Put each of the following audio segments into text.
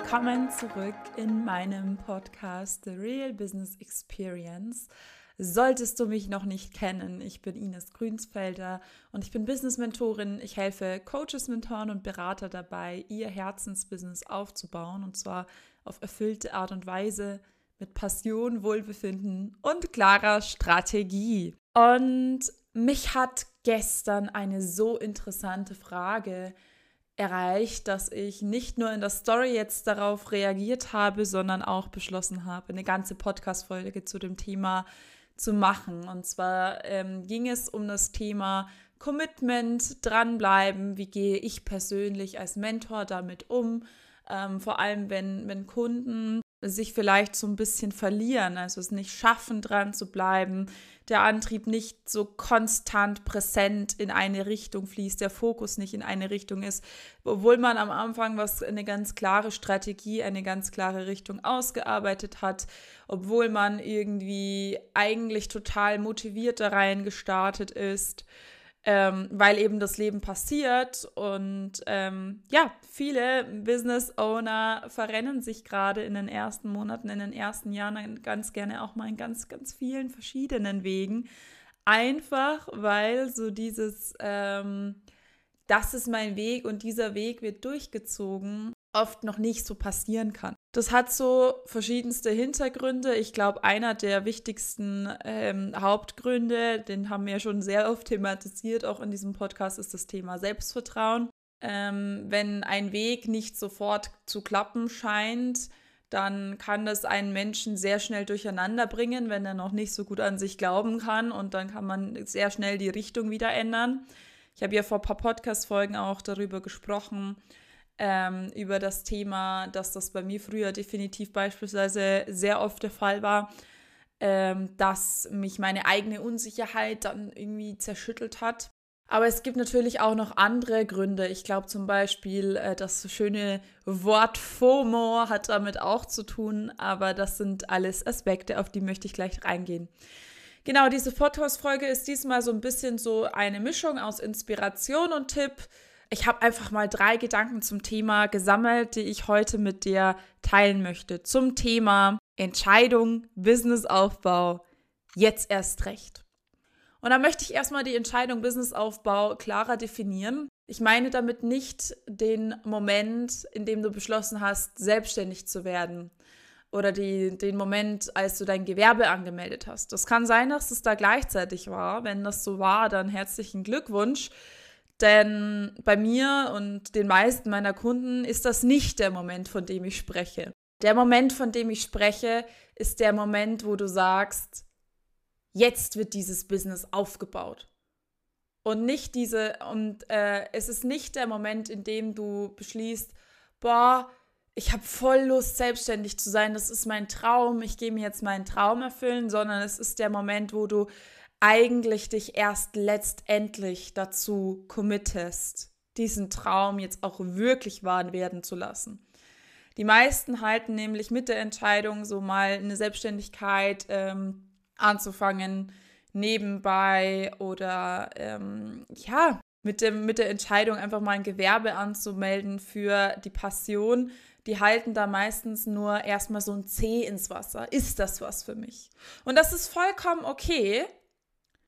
willkommen zurück in meinem Podcast The Real Business Experience. Solltest du mich noch nicht kennen, ich bin Ines Grünsfelder und ich bin Business-Mentorin. Ich helfe Coaches, Mentoren und Berater dabei, ihr Herzensbusiness aufzubauen und zwar auf erfüllte Art und Weise mit Passion, Wohlbefinden und klarer Strategie. Und mich hat gestern eine so interessante Frage erreicht, dass ich nicht nur in der Story jetzt darauf reagiert habe, sondern auch beschlossen habe, eine ganze Podcast-Folge zu dem Thema zu machen. Und zwar ähm, ging es um das Thema Commitment, dranbleiben, wie gehe ich persönlich als Mentor damit um, ähm, vor allem wenn, wenn Kunden sich vielleicht so ein bisschen verlieren, also es nicht schaffen, dran zu bleiben, der Antrieb nicht so konstant präsent in eine Richtung fließt, der Fokus nicht in eine Richtung ist, obwohl man am Anfang was eine ganz klare Strategie, eine ganz klare Richtung ausgearbeitet hat, obwohl man irgendwie eigentlich total motiviert da rein gestartet ist ähm, weil eben das Leben passiert und ähm, ja, viele Business Owner verrennen sich gerade in den ersten Monaten, in den ersten Jahren ganz gerne auch mal in ganz, ganz vielen verschiedenen Wegen. Einfach weil so dieses, ähm, das ist mein Weg und dieser Weg wird durchgezogen, oft noch nicht so passieren kann. Das hat so verschiedenste Hintergründe. Ich glaube, einer der wichtigsten ähm, Hauptgründe, den haben wir schon sehr oft thematisiert, auch in diesem Podcast, ist das Thema Selbstvertrauen. Ähm, wenn ein Weg nicht sofort zu klappen scheint, dann kann das einen Menschen sehr schnell durcheinander bringen, wenn er noch nicht so gut an sich glauben kann und dann kann man sehr schnell die Richtung wieder ändern. Ich habe ja vor ein paar Podcast-Folgen auch darüber gesprochen, ähm, über das Thema, dass das bei mir früher definitiv beispielsweise sehr oft der Fall war, ähm, dass mich meine eigene Unsicherheit dann irgendwie zerschüttelt hat. Aber es gibt natürlich auch noch andere Gründe. Ich glaube zum Beispiel, äh, das schöne Wort FOMO hat damit auch zu tun, aber das sind alles Aspekte, auf die möchte ich gleich reingehen. Genau, diese Podcast-Folge ist diesmal so ein bisschen so eine Mischung aus Inspiration und Tipp ich habe einfach mal drei Gedanken zum Thema gesammelt, die ich heute mit dir teilen möchte. Zum Thema Entscheidung, Businessaufbau, jetzt erst recht. Und da möchte ich erstmal die Entscheidung Businessaufbau klarer definieren. Ich meine damit nicht den Moment, in dem du beschlossen hast, selbstständig zu werden oder die, den Moment, als du dein Gewerbe angemeldet hast. Das kann sein, dass es da gleichzeitig war. Wenn das so war, dann herzlichen Glückwunsch. Denn bei mir und den meisten meiner Kunden ist das nicht der Moment, von dem ich spreche. Der Moment, von dem ich spreche, ist der Moment, wo du sagst, jetzt wird dieses Business aufgebaut. Und nicht diese, und äh, es ist nicht der Moment, in dem du beschließt, boah, ich habe voll Lust, selbstständig zu sein, das ist mein Traum, ich gehe mir jetzt meinen Traum erfüllen, sondern es ist der Moment, wo du eigentlich dich erst letztendlich dazu committest, diesen Traum jetzt auch wirklich wahr werden zu lassen. Die meisten halten nämlich mit der Entscheidung, so mal eine Selbstständigkeit ähm, anzufangen, nebenbei oder ähm, ja, mit, dem, mit der Entscheidung einfach mal ein Gewerbe anzumelden für die Passion, die halten da meistens nur erstmal so ein C ins Wasser. Ist das was für mich? Und das ist vollkommen okay,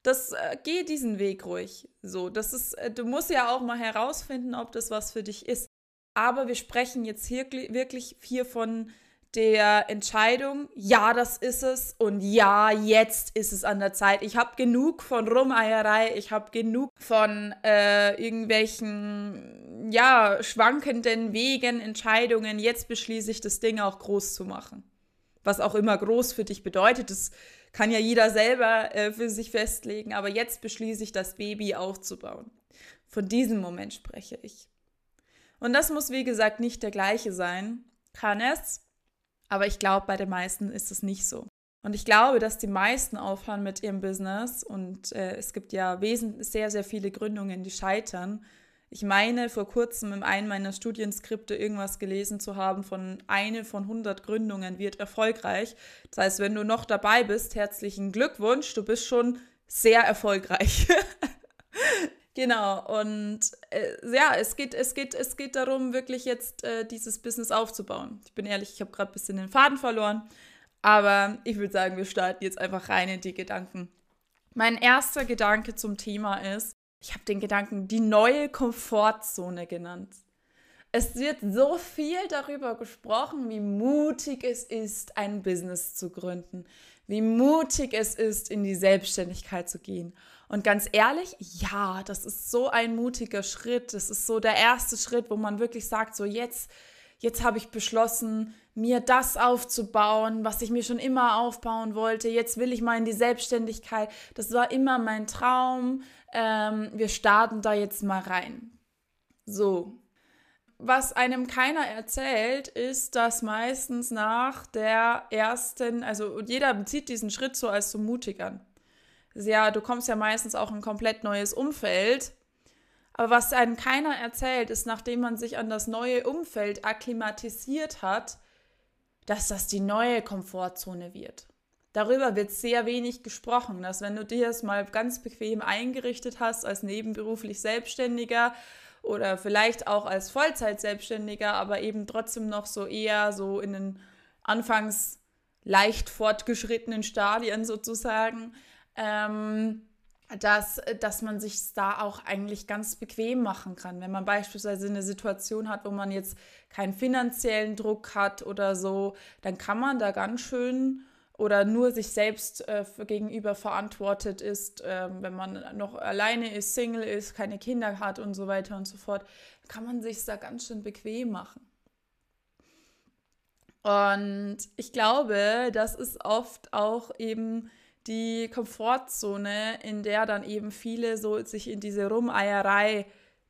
das äh, geh diesen Weg ruhig. So, das ist, äh, du musst ja auch mal herausfinden, ob das was für dich ist. Aber wir sprechen jetzt hier wirklich hier von der Entscheidung, ja, das ist es und ja, jetzt ist es an der Zeit. Ich habe genug von Rumeierei, ich habe genug von äh, irgendwelchen, ja, schwankenden Wegen, Entscheidungen. Jetzt beschließe ich, das Ding auch groß zu machen. Was auch immer groß für dich bedeutet, das kann ja jeder selber äh, für sich festlegen, aber jetzt beschließe ich, das Baby aufzubauen. Von diesem Moment spreche ich. Und das muss, wie gesagt, nicht der gleiche sein. Kann es, aber ich glaube, bei den meisten ist es nicht so. Und ich glaube, dass die meisten aufhören mit ihrem Business und äh, es gibt ja sehr, sehr viele Gründungen, die scheitern, ich meine, vor kurzem in einem meiner Studienskripte irgendwas gelesen zu haben von eine von 100 Gründungen wird erfolgreich. Das heißt, wenn du noch dabei bist, herzlichen Glückwunsch, du bist schon sehr erfolgreich. Genau, und äh, ja, es geht, es, geht, es geht darum, wirklich jetzt äh, dieses Business aufzubauen. Ich bin ehrlich, ich habe gerade ein bisschen den Faden verloren, aber ich würde sagen, wir starten jetzt einfach rein in die Gedanken. Mein erster Gedanke zum Thema ist, ich habe den Gedanken die neue Komfortzone genannt. Es wird so viel darüber gesprochen, wie mutig es ist, ein Business zu gründen, wie mutig es ist, in die Selbstständigkeit zu gehen. Und ganz ehrlich, ja, das ist so ein mutiger Schritt. Das ist so der erste Schritt, wo man wirklich sagt, so jetzt, jetzt habe ich beschlossen, mir das aufzubauen, was ich mir schon immer aufbauen wollte. Jetzt will ich mal in die Selbstständigkeit. Das war immer mein Traum. Ähm, wir starten da jetzt mal rein. So. Was einem keiner erzählt, ist, dass meistens nach der ersten, also jeder bezieht diesen Schritt so als so mutig an ja, du kommst ja meistens auch in ein komplett neues Umfeld. Aber was einem keiner erzählt, ist, nachdem man sich an das neue Umfeld akklimatisiert hat, dass das die neue Komfortzone wird. Darüber wird sehr wenig gesprochen, dass wenn du dir das mal ganz bequem eingerichtet hast als nebenberuflich Selbstständiger oder vielleicht auch als Vollzeit-Selbstständiger, aber eben trotzdem noch so eher so in den anfangs leicht fortgeschrittenen Stadien sozusagen, ähm, dass, dass man sich da auch eigentlich ganz bequem machen kann. Wenn man beispielsweise eine Situation hat, wo man jetzt keinen finanziellen Druck hat oder so, dann kann man da ganz schön oder nur sich selbst äh, gegenüber verantwortet ist, äh, wenn man noch alleine ist, Single ist, keine Kinder hat und so weiter und so fort, kann man sich da ganz schön bequem machen. Und ich glaube, das ist oft auch eben die Komfortzone, in der dann eben viele so sich in diese Rumeierei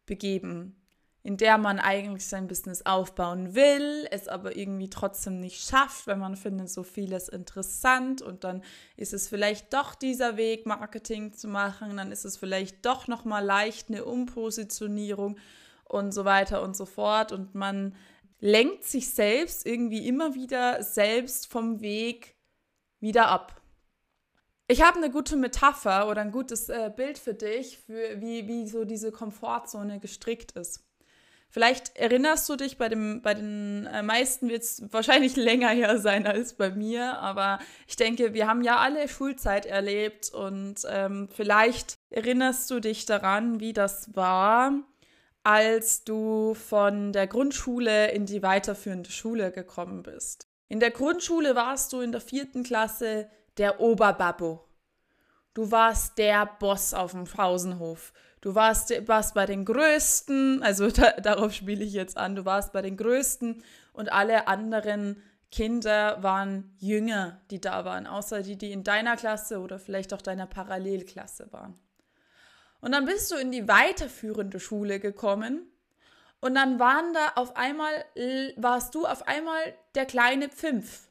begeben, in der man eigentlich sein Business aufbauen will, es aber irgendwie trotzdem nicht schafft, weil man findet so vieles interessant und dann ist es vielleicht doch dieser Weg, Marketing zu machen, dann ist es vielleicht doch noch mal leicht eine Umpositionierung und so weiter und so fort und man lenkt sich selbst irgendwie immer wieder selbst vom Weg wieder ab. Ich habe eine gute Metapher oder ein gutes äh, Bild für dich, für wie, wie so diese Komfortzone gestrickt ist. Vielleicht erinnerst du dich, bei, dem, bei den äh, meisten wird es wahrscheinlich länger her sein als bei mir, aber ich denke, wir haben ja alle Schulzeit erlebt und ähm, vielleicht erinnerst du dich daran, wie das war, als du von der Grundschule in die weiterführende Schule gekommen bist. In der Grundschule warst du in der vierten Klasse der Oberbabbo. Du warst der Boss auf dem Pausenhof. Du warst, warst bei den Größten, also da, darauf spiele ich jetzt an, du warst bei den Größten und alle anderen Kinder waren jünger, die da waren, außer die, die in deiner Klasse oder vielleicht auch deiner Parallelklasse waren. Und dann bist du in die weiterführende Schule gekommen und dann waren da auf einmal, warst du auf einmal der kleine Pfimpf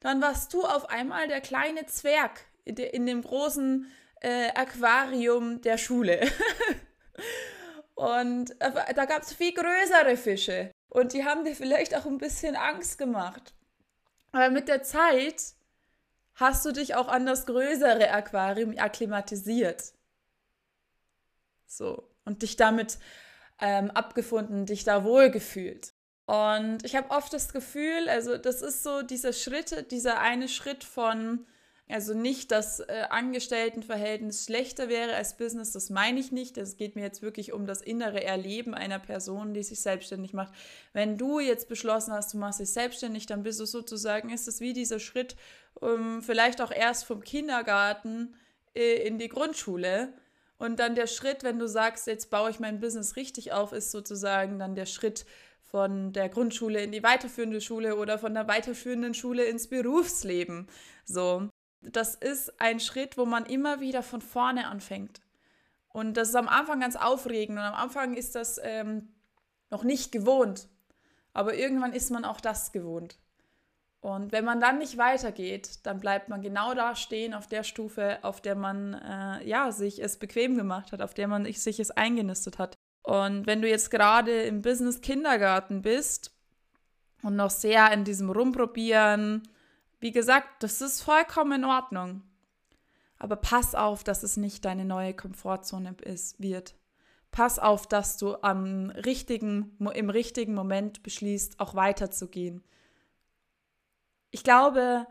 dann warst du auf einmal der kleine Zwerg in, in dem großen äh, Aquarium der Schule. und äh, da gab es viel größere Fische. Und die haben dir vielleicht auch ein bisschen Angst gemacht. Aber mit der Zeit hast du dich auch an das größere Aquarium akklimatisiert. So. Und dich damit ähm, abgefunden, dich da wohlgefühlt. Und ich habe oft das Gefühl, also das ist so dieser Schritt, dieser eine Schritt von, also nicht, dass äh, Angestelltenverhältnis schlechter wäre als Business, das meine ich nicht. Es geht mir jetzt wirklich um das innere Erleben einer Person, die sich selbstständig macht. Wenn du jetzt beschlossen hast, du machst dich selbstständig, dann bist du sozusagen, ist es wie dieser Schritt, um, vielleicht auch erst vom Kindergarten äh, in die Grundschule. Und dann der Schritt, wenn du sagst, jetzt baue ich mein Business richtig auf, ist sozusagen dann der Schritt, von der Grundschule in die weiterführende Schule oder von der weiterführenden Schule ins Berufsleben. So, das ist ein Schritt, wo man immer wieder von vorne anfängt. Und das ist am Anfang ganz aufregend und am Anfang ist das ähm, noch nicht gewohnt. Aber irgendwann ist man auch das gewohnt. Und wenn man dann nicht weitergeht, dann bleibt man genau da stehen auf der Stufe, auf der man äh, ja, sich es bequem gemacht hat, auf der man sich es eingenistet hat. Und wenn du jetzt gerade im Business Kindergarten bist und noch sehr in diesem Rumprobieren, wie gesagt, das ist vollkommen in Ordnung. Aber pass auf, dass es nicht deine neue Komfortzone ist, wird. pass auf, dass du am richtigen, im richtigen Moment beschließt, auch weiterzugehen. Ich glaube,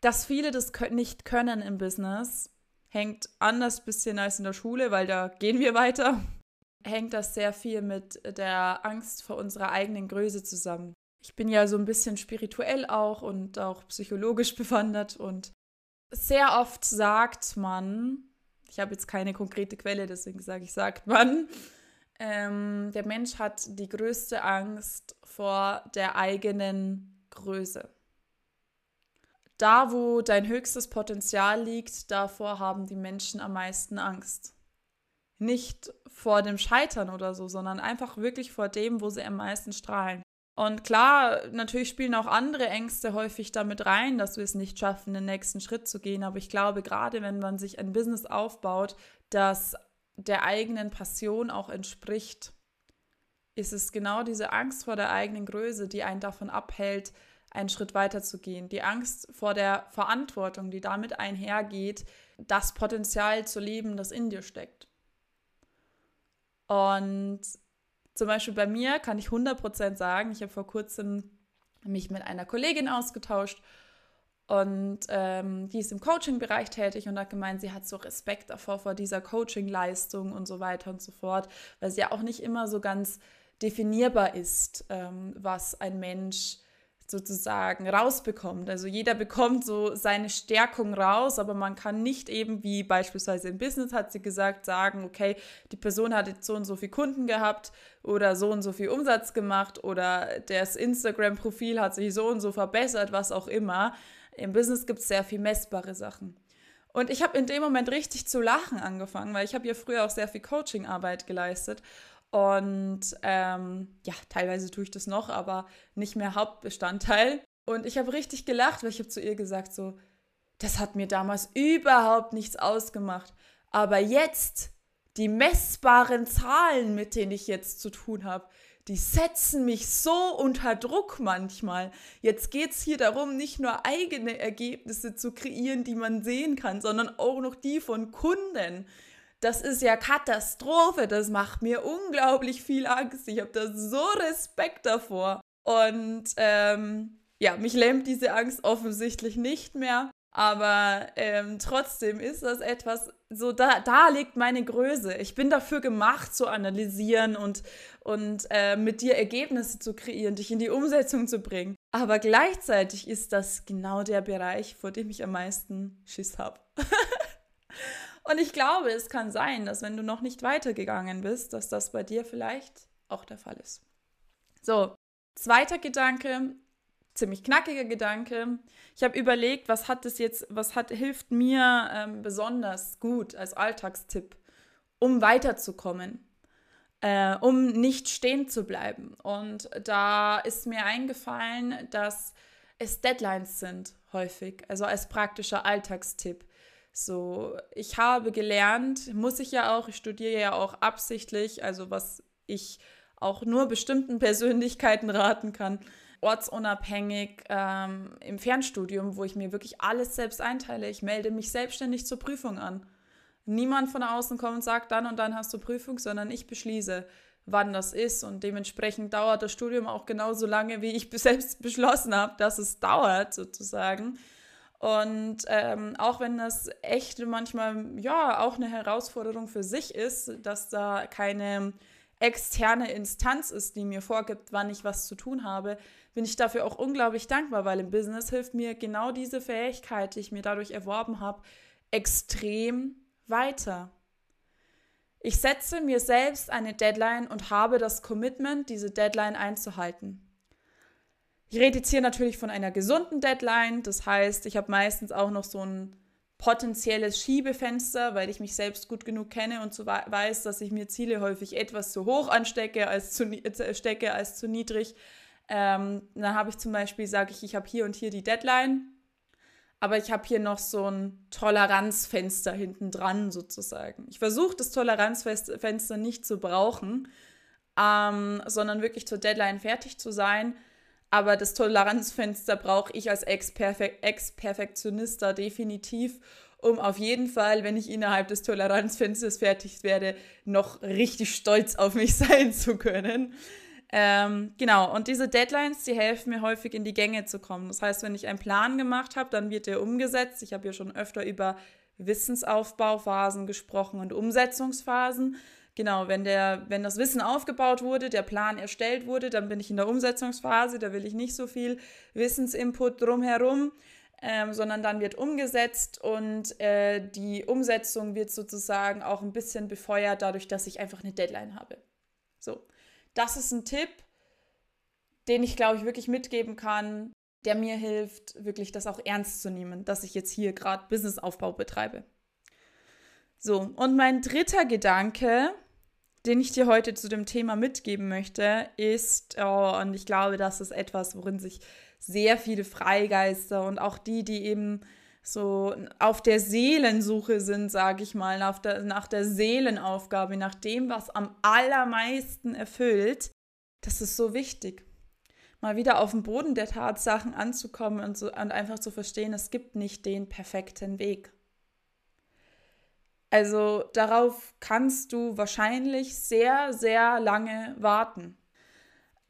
dass viele das nicht können im Business, hängt anders bisschen als in der Schule, weil da gehen wir weiter. Hängt das sehr viel mit der Angst vor unserer eigenen Größe zusammen. Ich bin ja so ein bisschen spirituell auch und auch psychologisch bewandert und sehr oft sagt man, ich habe jetzt keine konkrete Quelle, deswegen sage ich, sagt man, ähm, der Mensch hat die größte Angst vor der eigenen Größe. Da, wo dein höchstes Potenzial liegt, davor haben die Menschen am meisten Angst. Nicht vor dem Scheitern oder so, sondern einfach wirklich vor dem, wo sie am meisten strahlen. Und klar, natürlich spielen auch andere Ängste häufig damit rein, dass wir es nicht schaffen, den nächsten Schritt zu gehen. Aber ich glaube, gerade wenn man sich ein Business aufbaut, das der eigenen Passion auch entspricht, ist es genau diese Angst vor der eigenen Größe, die einen davon abhält, einen Schritt weiter zu gehen. Die Angst vor der Verantwortung, die damit einhergeht, das Potenzial zu leben, das in dir steckt. Und zum Beispiel bei mir kann ich 100% sagen, ich habe vor kurzem mich mit einer Kollegin ausgetauscht und ähm, die ist im Coaching-Bereich tätig und hat gemeint, sie hat so Respekt davor, vor dieser Coaching-Leistung und so weiter und so fort, weil sie ja auch nicht immer so ganz definierbar ist, ähm, was ein Mensch sozusagen rausbekommt. Also jeder bekommt so seine Stärkung raus, aber man kann nicht eben wie beispielsweise im Business hat sie gesagt sagen, okay, die Person hat jetzt so und so viele Kunden gehabt oder so und so viel Umsatz gemacht oder das Instagram-Profil hat sich so und so verbessert, was auch immer. Im Business gibt es sehr viel messbare Sachen. Und ich habe in dem Moment richtig zu lachen angefangen, weil ich habe ja früher auch sehr viel Coaching-Arbeit geleistet und ähm, ja, teilweise tue ich das noch, aber nicht mehr Hauptbestandteil. Und ich habe richtig gelacht, weil ich habe zu ihr gesagt, so, das hat mir damals überhaupt nichts ausgemacht. Aber jetzt, die messbaren Zahlen, mit denen ich jetzt zu tun habe, die setzen mich so unter Druck manchmal. Jetzt geht es hier darum, nicht nur eigene Ergebnisse zu kreieren, die man sehen kann, sondern auch noch die von Kunden das ist ja Katastrophe, das macht mir unglaublich viel Angst. Ich habe da so Respekt davor. Und ähm, ja, mich lähmt diese Angst offensichtlich nicht mehr. Aber ähm, trotzdem ist das etwas, so da, da liegt meine Größe. Ich bin dafür gemacht, zu analysieren und, und äh, mit dir Ergebnisse zu kreieren, dich in die Umsetzung zu bringen. Aber gleichzeitig ist das genau der Bereich, vor dem ich am meisten Schiss habe. Und ich glaube, es kann sein, dass wenn du noch nicht weitergegangen bist, dass das bei dir vielleicht auch der Fall ist. So, zweiter Gedanke, ziemlich knackiger Gedanke. Ich habe überlegt, was hat es jetzt, was hat, hilft mir ähm, besonders gut als Alltagstipp, um weiterzukommen, äh, um nicht stehen zu bleiben. Und da ist mir eingefallen, dass es Deadlines sind häufig, also als praktischer Alltagstipp. So, ich habe gelernt, muss ich ja auch, ich studiere ja auch absichtlich, also was ich auch nur bestimmten Persönlichkeiten raten kann, ortsunabhängig ähm, im Fernstudium, wo ich mir wirklich alles selbst einteile. Ich melde mich selbstständig zur Prüfung an. Niemand von außen kommt und sagt, dann und dann hast du Prüfung, sondern ich beschließe, wann das ist. Und dementsprechend dauert das Studium auch genauso lange, wie ich selbst beschlossen habe, dass es dauert, sozusagen. Und ähm, auch wenn das echt manchmal ja auch eine Herausforderung für sich ist, dass da keine externe Instanz ist, die mir vorgibt, wann ich was zu tun habe, bin ich dafür auch unglaublich dankbar, weil im Business hilft mir genau diese Fähigkeit, die ich mir dadurch erworben habe, extrem weiter. Ich setze mir selbst eine Deadline und habe das Commitment, diese Deadline einzuhalten. Ich rede jetzt hier natürlich von einer gesunden Deadline. Das heißt, ich habe meistens auch noch so ein potenzielles Schiebefenster, weil ich mich selbst gut genug kenne und so weiß, dass ich mir Ziele häufig etwas zu hoch anstecke als zu, äh, stecke als zu niedrig. Ähm, dann habe ich zum Beispiel, sage ich, ich habe hier und hier die Deadline, aber ich habe hier noch so ein Toleranzfenster hinten dran sozusagen. Ich versuche das Toleranzfenster nicht zu brauchen, ähm, sondern wirklich zur Deadline fertig zu sein aber das Toleranzfenster brauche ich als Ex-Perfektionista definitiv. um auf jeden Fall, wenn ich innerhalb des Toleranzfensters fertig werde, noch richtig stolz auf mich sein zu können. Ähm, genau, und diese Deadlines, die helfen mir häufig in die Gänge zu kommen. Das heißt, wenn ich einen Plan gemacht habe, dann wird der umgesetzt. Ich habe ja schon öfter über Wissensaufbauphasen gesprochen und Umsetzungsphasen. Genau, wenn, der, wenn das Wissen aufgebaut wurde, der Plan erstellt wurde, dann bin ich in der Umsetzungsphase, da will ich nicht so viel Wissensinput drumherum, ähm, sondern dann wird umgesetzt und äh, die Umsetzung wird sozusagen auch ein bisschen befeuert dadurch, dass ich einfach eine Deadline habe. So, das ist ein Tipp, den ich, glaube ich, wirklich mitgeben kann, der mir hilft, wirklich das auch ernst zu nehmen, dass ich jetzt hier gerade Businessaufbau betreibe. So, und mein dritter Gedanke, den ich dir heute zu dem Thema mitgeben möchte, ist, oh, und ich glaube, das ist etwas, worin sich sehr viele Freigeister und auch die, die eben so auf der Seelensuche sind, sage ich mal, nach der, nach der Seelenaufgabe, nach dem, was am allermeisten erfüllt, das ist so wichtig mal wieder auf den Boden der Tatsachen anzukommen und, so, und einfach zu verstehen, es gibt nicht den perfekten Weg. Also darauf kannst du wahrscheinlich sehr, sehr lange warten.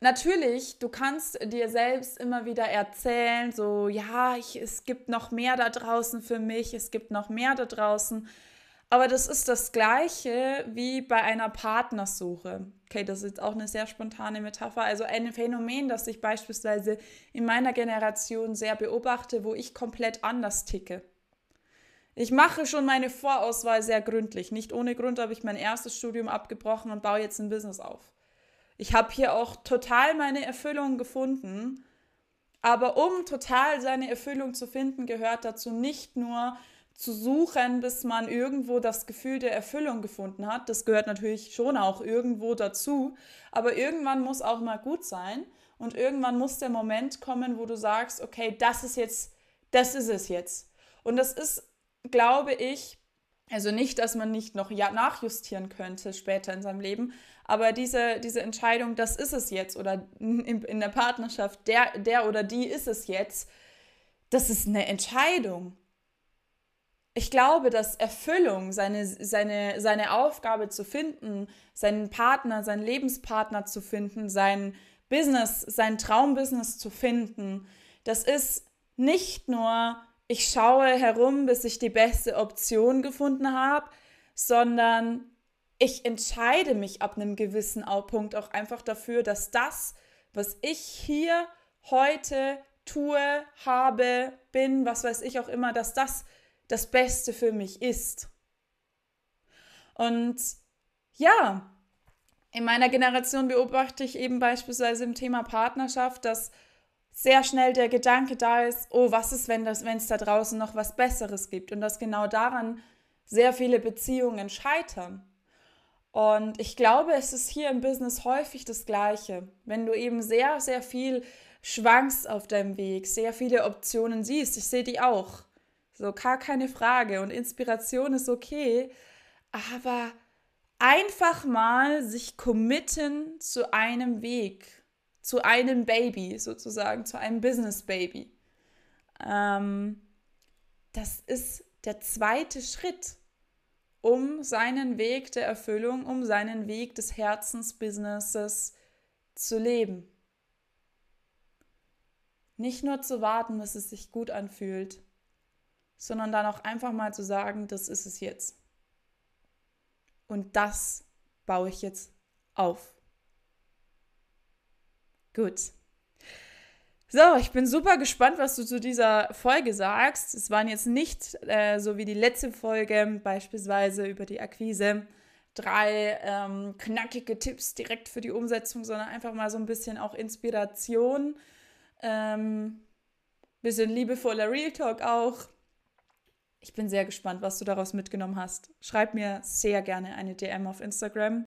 Natürlich, du kannst dir selbst immer wieder erzählen, so, ja, ich, es gibt noch mehr da draußen für mich, es gibt noch mehr da draußen. Aber das ist das Gleiche wie bei einer Partnersuche. Okay, das ist jetzt auch eine sehr spontane Metapher. Also ein Phänomen, das ich beispielsweise in meiner Generation sehr beobachte, wo ich komplett anders ticke. Ich mache schon meine Vorauswahl sehr gründlich. Nicht ohne Grund habe ich mein erstes Studium abgebrochen und baue jetzt ein Business auf. Ich habe hier auch total meine Erfüllung gefunden. Aber um total seine Erfüllung zu finden, gehört dazu nicht nur zu suchen, bis man irgendwo das Gefühl der Erfüllung gefunden hat. Das gehört natürlich schon auch irgendwo dazu. Aber irgendwann muss auch mal gut sein. Und irgendwann muss der Moment kommen, wo du sagst, okay, das ist jetzt, das ist es jetzt. Und das ist, glaube ich, also nicht, dass man nicht noch nachjustieren könnte später in seinem Leben, aber diese, diese Entscheidung, das ist es jetzt oder in, in der Partnerschaft, der, der oder die ist es jetzt, das ist eine Entscheidung. Ich glaube, dass Erfüllung, seine, seine, seine Aufgabe zu finden, seinen Partner, seinen Lebenspartner zu finden, sein Business, sein Traumbusiness zu finden, das ist nicht nur, ich schaue herum, bis ich die beste Option gefunden habe, sondern ich entscheide mich ab einem gewissen Punkt auch einfach dafür, dass das, was ich hier heute tue, habe, bin, was weiß ich auch immer, dass das das Beste für mich ist. Und ja, in meiner Generation beobachte ich eben beispielsweise im Thema Partnerschaft, dass sehr schnell der Gedanke da ist, oh, was ist, wenn es da draußen noch was Besseres gibt? Und dass genau daran sehr viele Beziehungen scheitern. Und ich glaube, es ist hier im Business häufig das Gleiche. Wenn du eben sehr, sehr viel schwankst auf deinem Weg, sehr viele Optionen siehst, ich sehe die auch, so, gar keine Frage. Und Inspiration ist okay. Aber einfach mal sich committen zu einem Weg, zu einem Baby sozusagen, zu einem Business Baby. Ähm, das ist der zweite Schritt, um seinen Weg der Erfüllung, um seinen Weg des Herzensbusinesses zu leben. Nicht nur zu warten, bis es sich gut anfühlt, sondern dann auch einfach mal zu sagen, das ist es jetzt. Und das baue ich jetzt auf. Gut. So, ich bin super gespannt, was du zu dieser Folge sagst. Es waren jetzt nicht äh, so wie die letzte Folge, beispielsweise über die Akquise, drei ähm, knackige Tipps direkt für die Umsetzung, sondern einfach mal so ein bisschen auch Inspiration, ähm, bisschen liebevoller Real Talk auch ich bin sehr gespannt, was du daraus mitgenommen hast. Schreib mir sehr gerne eine DM auf Instagram.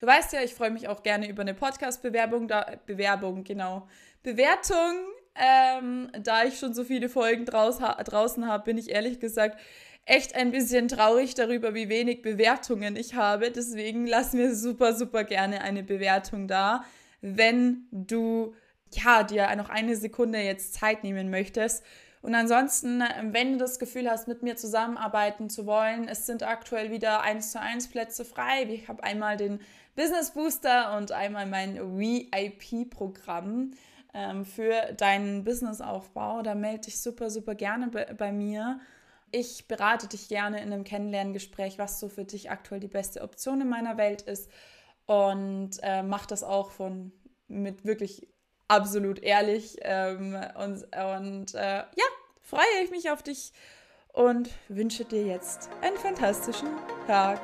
Du weißt ja, ich freue mich auch gerne über eine Podcast-Bewerbung, Bewerbung, genau, Bewertung. Ähm, da ich schon so viele Folgen draus, ha, draußen habe, bin ich ehrlich gesagt echt ein bisschen traurig darüber, wie wenig Bewertungen ich habe. Deswegen lass mir super, super gerne eine Bewertung da, wenn du ja dir noch eine Sekunde jetzt Zeit nehmen möchtest Und ansonsten, wenn du das Gefühl hast, mit mir zusammenarbeiten zu wollen, es sind aktuell wieder 1 zu 1 Plätze frei. Ich habe einmal den Business Booster und einmal mein VIP-Programm ähm, für deinen Businessaufbau. Da melde dich super, super gerne bei, bei mir. Ich berate dich gerne in einem Kennenlerngespräch, was so für dich aktuell die beste Option in meiner Welt ist und äh, mache das auch von mit wirklich absolut ehrlich ähm, und, und äh, ja, freue ich mich auf dich und wünsche dir jetzt einen fantastischen Tag.